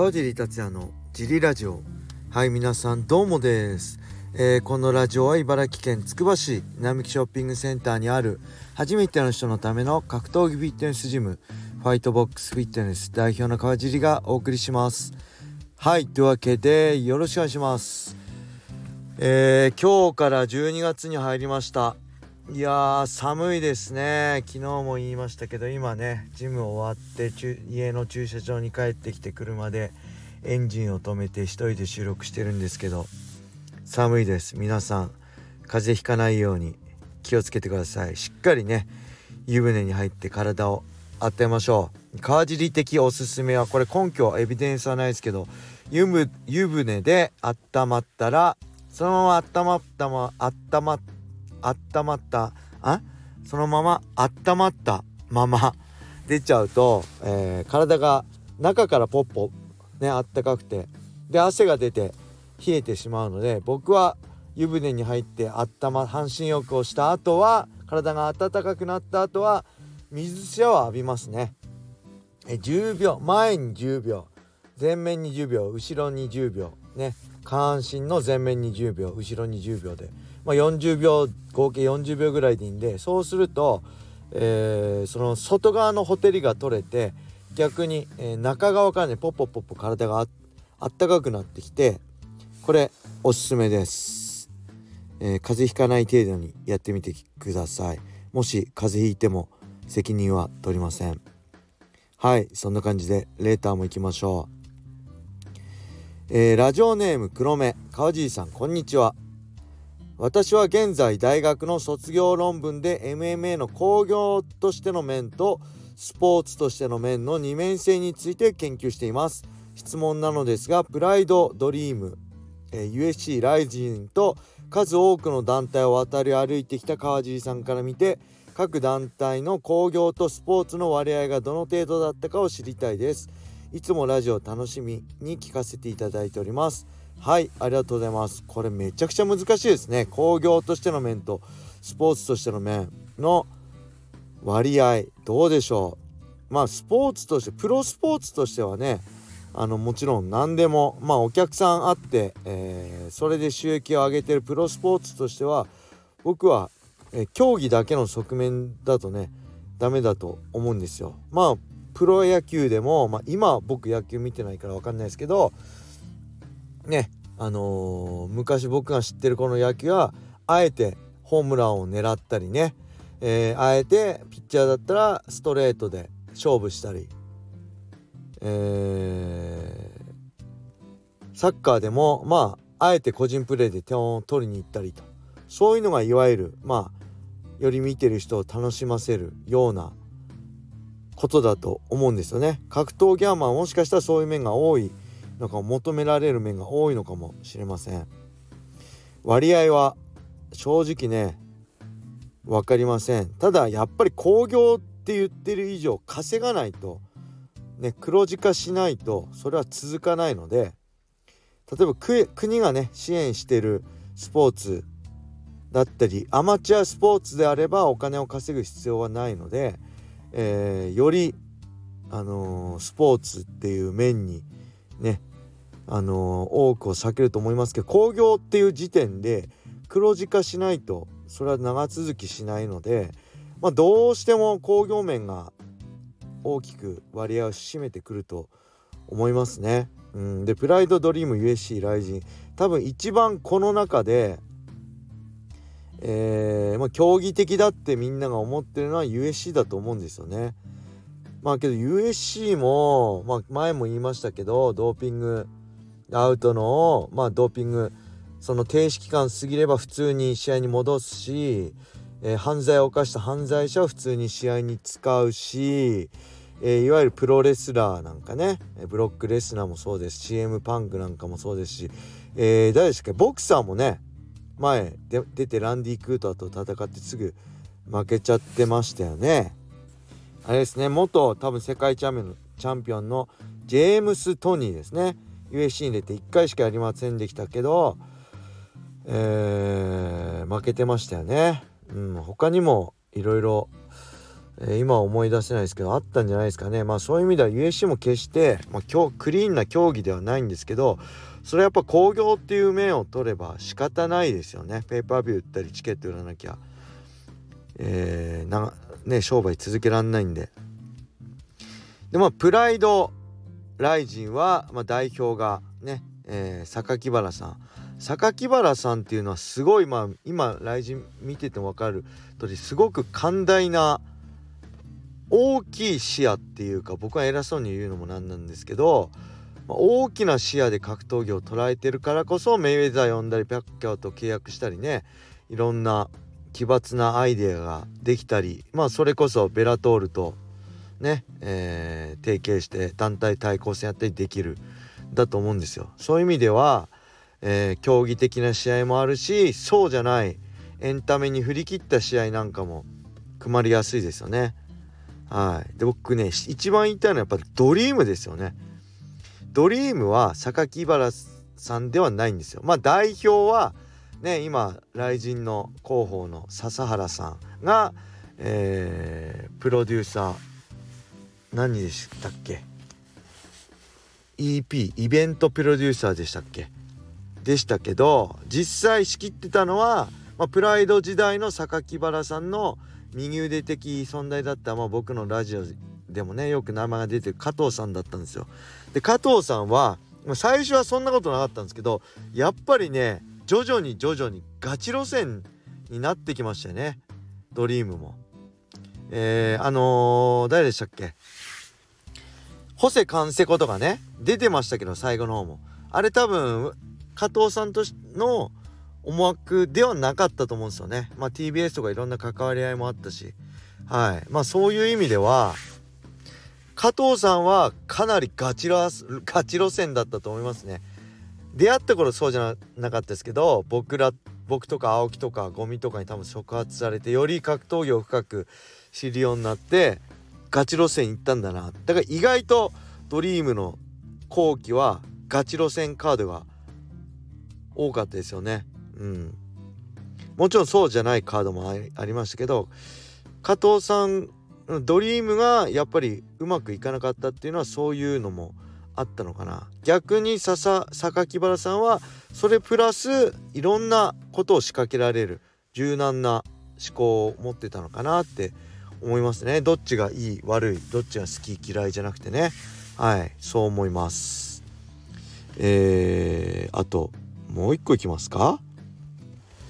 川尻達也のジリラジオ。はい皆さんどうもです、えー、このラジオは茨城県つくば市並木ショッピングセンターにある初めての人のための格闘技フィットネスジムファイトボックスフィットネス代表の川尻がお送りします。はいというわけでよろしくお願いします。えー、今日から12月に入りました。いやー寒いですね。昨日も言いましたけど今ねジム終わって家の駐車場に帰ってきて車でエンジンを止めて一人で収録してるんですけど寒いです。皆さん風邪ひかないように気をつけてください。しっかりね湯船に入って体を温めましょう。川尻的おすすめはこれ根拠エビデンスはないですけど湯船で温まったらそのまま温まったま温まった温まった。あ？そのまま温まったまま 出ちゃうと、えー、体が中からポッポねあったかくて。で汗が出て冷えてしまうので僕は湯船に入って温ま半身浴をした後は体が温かくなった後は水シャワー浴びますね。え10秒前に10秒前面に10秒後ろに10秒ね。下半身の前面に10秒後ろに10秒でまあ、40秒合計40秒ぐらいでいいんでそうすると、えー、その外側のほてりが取れて逆に、えー、中側からねポッポッポッポ体があったかくなってきてこれおすすめです、えー、風邪ひかない程度にやってみてくださいもし風邪ひいても責任は取りませんはいそんな感じでレーターも行きましょうえー、ラジオネーム黒目川尻さんこんにちは私は現在大学の卒業論文で MMA の工業としての面とスポーツとしての面の二面性について研究しています。質問なのですがプライドドリーム、えー、USC ライジンと数多くの団体を渡り歩いてきた川尻さんから見て各団体の工業とスポーツの割合がどの程度だったかを知りたいです。いつもラジオ楽しみに聞かせていただいております。はいありがとうございます。これめちゃくちゃ難しいですね。工業としての面とスポーツとしての面の割合どうでしょう。まあスポーツとしてプロスポーツとしてはねあのもちろん何でもまあお客さんあって、えー、それで収益を上げてるプロスポーツとしては僕は、えー、競技だけの側面だとねダメだと思うんですよ。まあプロ野球でも、まあ、今僕野球見てないから分かんないですけどねあのー、昔僕が知ってるこの野球はあえてホームランを狙ったりね、えー、あえてピッチャーだったらストレートで勝負したり、えー、サッカーでもまああえて個人プレーで点を取りに行ったりと。そういうのがいわゆるまあより見てる人を楽しませるようなことだと思うんですよね。格闘技はまあもしかしたらそういう面が多いなんか求められる面が多いのかもしれません。割合は正直ね分かりません。ただやっぱり興行って言ってる以上稼がないとね黒字化しないとそれは続かないので例えば国がね支援してるスポーツだったりアマチュアスポーツであればお金を稼ぐ必要はないので、えー、より、あのー、スポーツっていう面にねあの多くを避けると思いますけど興行っていう時点で黒字化しないとそれは長続きしないので、まあ、どうしても興行面が大きく割合を占めてくると思いますね。うん、でプライドドリーム USC ライジン多分一番この中で、えーまあ、競技的だってみんなが思ってるのは USC だと思うんですよね。まあけど USC も、まあ、前も言いましたけどドーピングアウトのまあドーピングその停止期間過ぎれば普通に試合に戻すし、えー、犯罪を犯した犯罪者は普通に試合に使うし、えー、いわゆるプロレスラーなんかねブロックレスナーもそうです CM パンクなんかもそうですし、えー、誰ですかボクサーもね前で出てランディ・クーターと戦ってすぐ負けちゃってましたよね。あれですね元多分世界チャンピオンのジェームス・トニーですね。USC に出て1回しかやりませんでしたけど、えー、負けてましたよね。うん、他にもいろいろ、今思い出せないですけどあったんじゃないですかね。まあそういう意味では USC も決して、まあ、クリーンな競技ではないんですけどそれはやっぱ興行っていう面を取れば仕方ないですよね。ペーパービュー売ったりチケット売らなきゃ。えー、なね商売続けらんないんで。でまあプライドライジンは、まあ、代表がね、えー、榊原さん。榊原さんっていうのはすごいまあ今ライジン見てても分かる通りすごく寛大な大きい視野っていうか僕は偉そうに言うのもなんなんですけど、まあ、大きな視野で格闘技を捉えてるからこそメイウェザー呼んだりピャッキャーと契約したりねいろんな奇抜なアイデアができたりまあそれこそベラトールとね、えー、提携して団体対抗戦やったりできるだと思うんですよ。そういう意味では、えー、競技的な試合もあるしそうじゃないエンタメに振り切った試合なんかも組まれやすいですよね。はい、で僕ね一番言いたいのはやっぱりドリームですよね。ドリームは榊原さんではないんですよ。まあ代表はね今雷神の広報の笹原さんが、えー、プロデューサー何でしたっけ？EP イベントプロデューサーでしたっけ？でしたけど実際仕切ってたのは、まあ、プライド時代の榊原さんの右腕的存在だった、まあ、僕のラジオでもねよく名前が出てる加藤さんだったんですよ。で加藤さんは最初はそんなことなかったんですけどやっぱりね徐々に徐々にガチ路線になってきましたよねドリームも。えー、あのー、誰でしたっけ？ホセカンセコとかね。出てましたけど最後の方も。あれ多分加藤さんとしの思惑ではなかったと思うんですよね。まあ TBS とかいろんな関わり合いもあったし。はい。まあそういう意味では加藤さんはかなりガチラガチ路線だったと思いますね。出会った頃そうじゃなかったですけど僕ら僕とか青木とかゴミとかに多分触発されてより格闘技を深く知るようになってガチ路線行ったんだな。だから意外とドリームの後期はガチ路線カードが多かったですよね。うん。もちろんそうじゃないカードもありましたけど加藤さんドリームがやっぱりうまくいかなかったっていうのはそういうのもあったのかな。逆に笹榊原さんはそれプラスいろんなことを仕掛けられる柔軟な思考を持ってたのかなって思いますね。どっちがいい悪いどっちが好き嫌いじゃなくてね。はいそう思います。えー、あともう一個いきますか？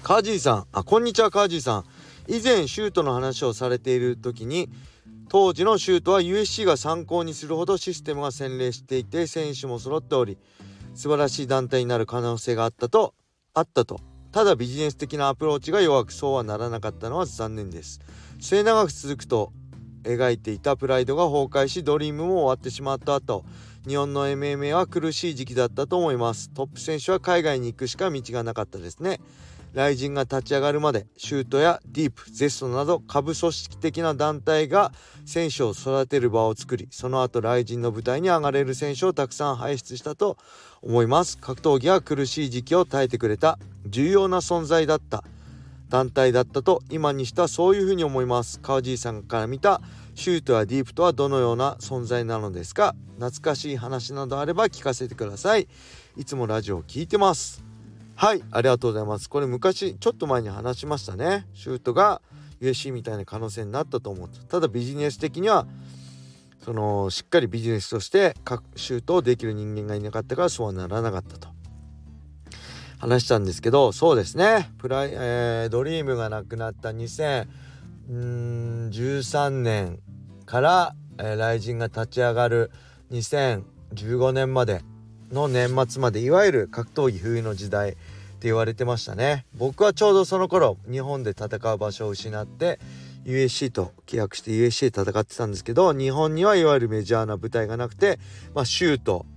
カージーさん。あこんにちはカージーさん。以前シュートの話をされている時に当時のシュートは USC が参考にするほどシステムが洗練していて選手も揃っており素晴らしい団体になる可能性があったとあったと。ただビジネス的なアプローチが弱くそうはならなかったのは残念です。末永く続くと描いていたプライドが崩壊しドリームも終わってしまった後日本の MMA は苦しい時期だったと思います。トップ選手は海外に行くしか道がなかったですね。雷神が立ち上がるまでシュートやディープゼストなど下部組織的な団体が選手を育てる場を作りその後雷神の舞台に上がれる選手をたくさん輩出したと思います。格闘技が苦しい時期を耐えてくれた重要な存在だった。団体だったと今にしてはそういうふうに思います。川尻さんから見たシュートやディープとはどのような存在なのですか？懐かしい話などあれば聞かせてください。いつもラジオを聞いてます。はいありがとうございます。これ昔ちょっと前に話しましたね。シュートが USC みたいな可能性になったと思うただビジネス的にはそのしっかりビジネスとしてシュートをできる人間がいなかったからそうはならなかったと。話したんですけどそうですね。プライ、えー、ドリームがなくなった2013年から、えー、雷神が立ち上がる2015年までの年末までいわゆる格闘技冬の時代って言われてましたね。僕はちょうどその頃日本で戦う場所を失って USC と契約して USC で戦ってたんですけど日本にはいわゆるメジャーな舞台がなくて、まあ、シュート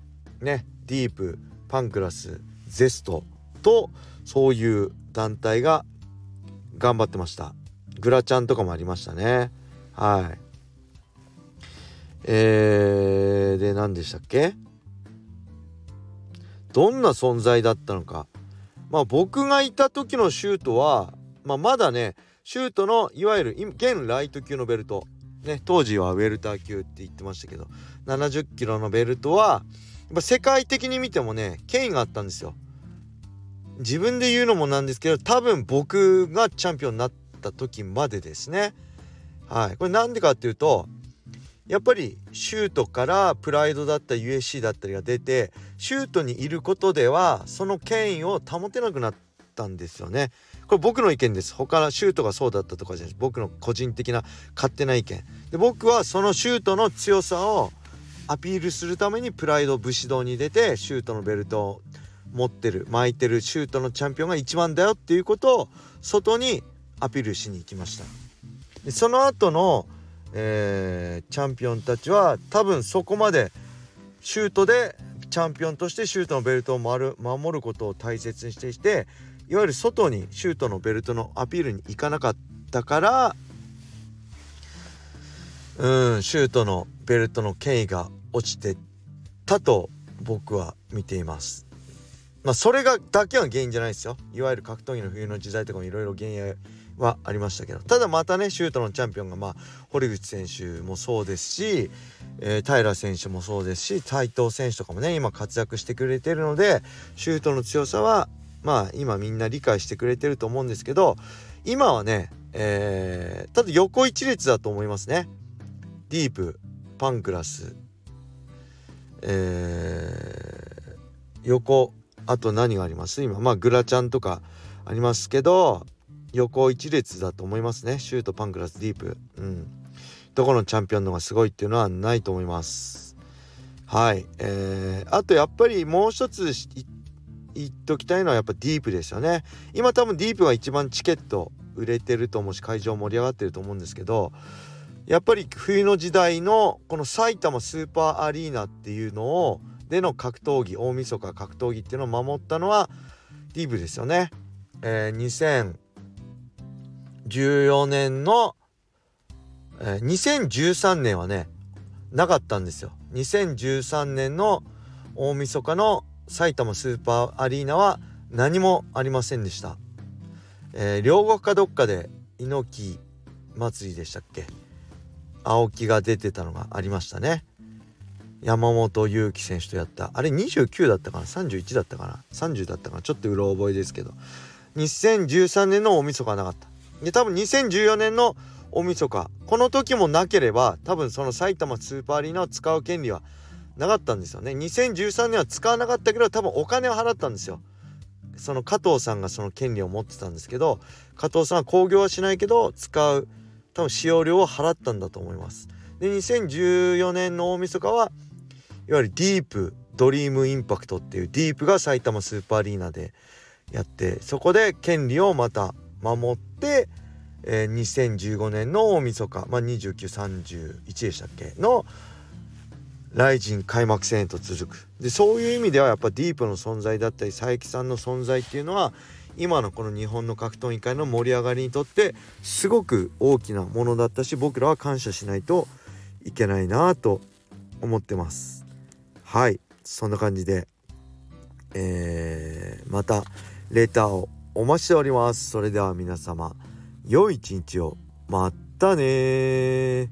ねディープパンクラスゼストとそういう団体が頑張ってました。グラちゃんとかもありましたね。はい。えー、で何でしたっけ？どんな存在だったのか。まあ僕がいた時のシュートは、まあ、まだねシュートのいわゆる現ライト級のベルトね、当時はウェルター級って言ってましたけど70キロのベルトはやっぱ世界的に見てもね権威があったんですよ。自分で言うのもなんですけど多分僕がチャンピオンになった時までですね。はい、これなんでかっていうとやっぱりシュートからプライドだった USC だったりが出てシュートにいることではその権威を保てなくなったんですよね。これ僕の意見です。他のシュートがそうだったとかじゃないです。僕の個人的な勝手な意見。で僕はそのシュートの強さをアピールするためにプライド武士道に出てシュートのベルトを持ってる巻いてるシュートのチャンピオンが一番だよっていうことを外にアピールしに行きました。でその後の、えー、チャンピオンたちは多分そこまでシュートでチャンピオンとしてシュートのベルトを守ることを大切にしていていわゆる外にシュートのベルトのアピールに行かなかったからうんシュートのベルトの権威が落ちてたと僕は見ています。まあそれがだけは原因じゃないですよ。いわゆる格闘技の冬の時代とかもいろいろ原因はありましたけどただまたねシュートのチャンピオンがまあ堀口選手もそうですし、えー、平選手もそうですし斉藤選手とかもね今活躍してくれてるのでシュートの強さはまあ今みんな理解してくれてると思うんですけど今はね、えー、ただ横一列だと思いますね。ディープパンクラス、えー、横あと何があります？今まあグラちゃんとかありますけど横一列だと思いますね。シュートパンクラスディープ。うん。どこのチャンピオンのがすごいっていうのはないと思います。はい。えー、あとやっぱりもう一つ言っときたいのはやっぱディープですよね。今多分ディープが一番チケット売れてると思うし会場盛り上がってると思うんですけどやっぱり冬の時代のこの埼玉スーパーアリーナっていうのをでの格闘技大晦日格闘技っていうのを守ったのはディープですよね。えー、2014年の、えー、2013年はねなかったんですよ。2013年の大晦日の埼玉スーパーアリーナは何もありませんでした。えー、両国かどっかで猪木祭りでしたっけ？青木が出てたのがありましたね。山本裕貴選手とやった。あれ29だったかな？31だったかな？30だったかな？ちょっとうろ覚えですけど。2013年の大晦日はなかった。で多分2014年の大晦日この時もなければ多分その埼玉スーパーアリーナを使う権利はなかったんですよね。2013年は使わなかったけど多分お金を払ったんですよ。その加藤さんがその権利を持ってたんですけど加藤さんは興行はしないけど使う多分使用料を払ったんだと思います。で2014年の大晦日はいわゆるディープドリームインパクトっていうディープが埼玉スーパーアリーナでやってそこで権利をまた守って、えー、2015年の大晦日、まあ、2931でしたっけ？のライジン開幕戦へと続く。でそういう意味ではやっぱディープの存在だったり佐伯さんの存在っていうのは今のこの日本の格闘技界の盛り上がりにとってすごく大きなものだったし僕らは感謝しないといけないなと思ってます。はい。そんな感じでえー、またレターをお待ちしております。それでは皆様良い一日を。またね